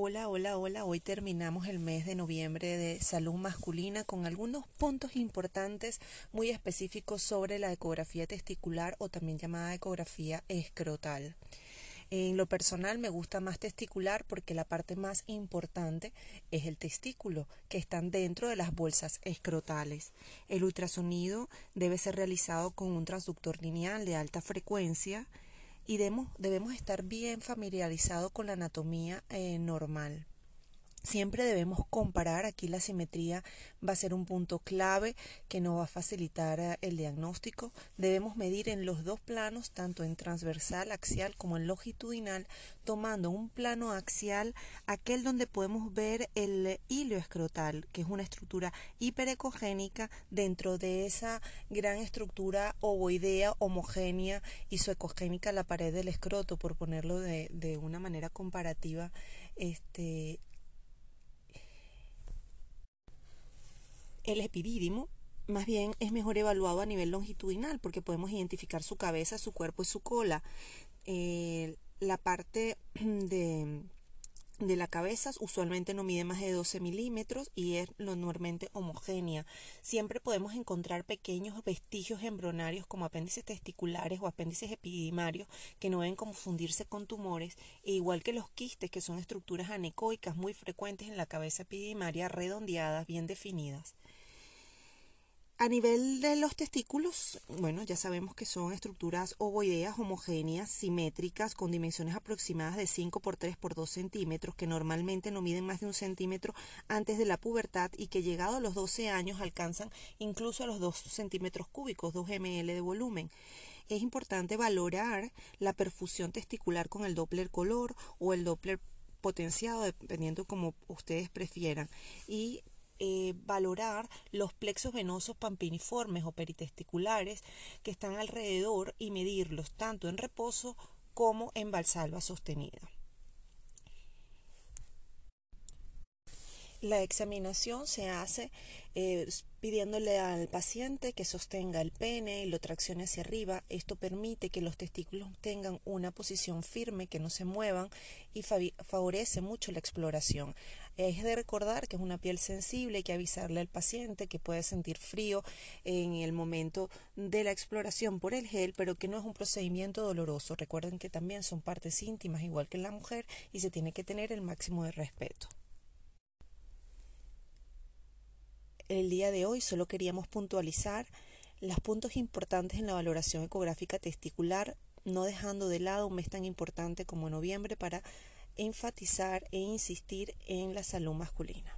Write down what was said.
Hola, hola, hola. Hoy terminamos el mes de noviembre de salud masculina con algunos puntos importantes muy específicos sobre la ecografía testicular o también llamada ecografía escrotal. En lo personal me gusta más testicular porque la parte más importante es el testículo, que están dentro de las bolsas escrotales. El ultrasonido debe ser realizado con un transductor lineal de alta frecuencia y debemos, debemos estar bien familiarizados con la anatomía eh, normal. Siempre debemos comparar, aquí la simetría va a ser un punto clave que nos va a facilitar eh, el diagnóstico. Debemos medir en los dos planos, tanto en transversal, axial como en longitudinal, tomando un plano axial, aquel donde podemos ver el hilo escrotal, que es una estructura hiperecogénica dentro de esa gran estructura ovoidea homogénea ecogénica la pared del escroto, por ponerlo de, de una manera comparativa. Este, El epidídimo más bien es mejor evaluado a nivel longitudinal porque podemos identificar su cabeza, su cuerpo y su cola. Eh, la parte de, de la cabeza usualmente no mide más de 12 milímetros y es lo normalmente homogénea. Siempre podemos encontrar pequeños vestigios embrionarios como apéndices testiculares o apéndices epidimarios que no deben confundirse con tumores, e igual que los quistes que son estructuras anecoicas muy frecuentes en la cabeza epidimaria redondeadas, bien definidas. A nivel de los testículos, bueno, ya sabemos que son estructuras ovoideas homogéneas, simétricas, con dimensiones aproximadas de 5 por 3 por 2 centímetros, que normalmente no miden más de un centímetro antes de la pubertad y que llegado a los 12 años alcanzan incluso a los 2 centímetros cúbicos, 2 ml de volumen. Es importante valorar la perfusión testicular con el Doppler color o el Doppler potenciado, dependiendo como ustedes prefieran. Y eh, valorar los plexos venosos pampiniformes o peritesticulares que están alrededor y medirlos tanto en reposo como en valsalva sostenida. La examinación se hace eh, pidiéndole al paciente que sostenga el pene y lo traccione hacia arriba. Esto permite que los testículos tengan una posición firme, que no se muevan y favorece mucho la exploración. Es de recordar que es una piel sensible, hay que avisarle al paciente que puede sentir frío en el momento de la exploración por el gel, pero que no es un procedimiento doloroso. Recuerden que también son partes íntimas igual que en la mujer y se tiene que tener el máximo de respeto. El día de hoy solo queríamos puntualizar los puntos importantes en la valoración ecográfica testicular, no dejando de lado un mes tan importante como noviembre para enfatizar e insistir en la salud masculina.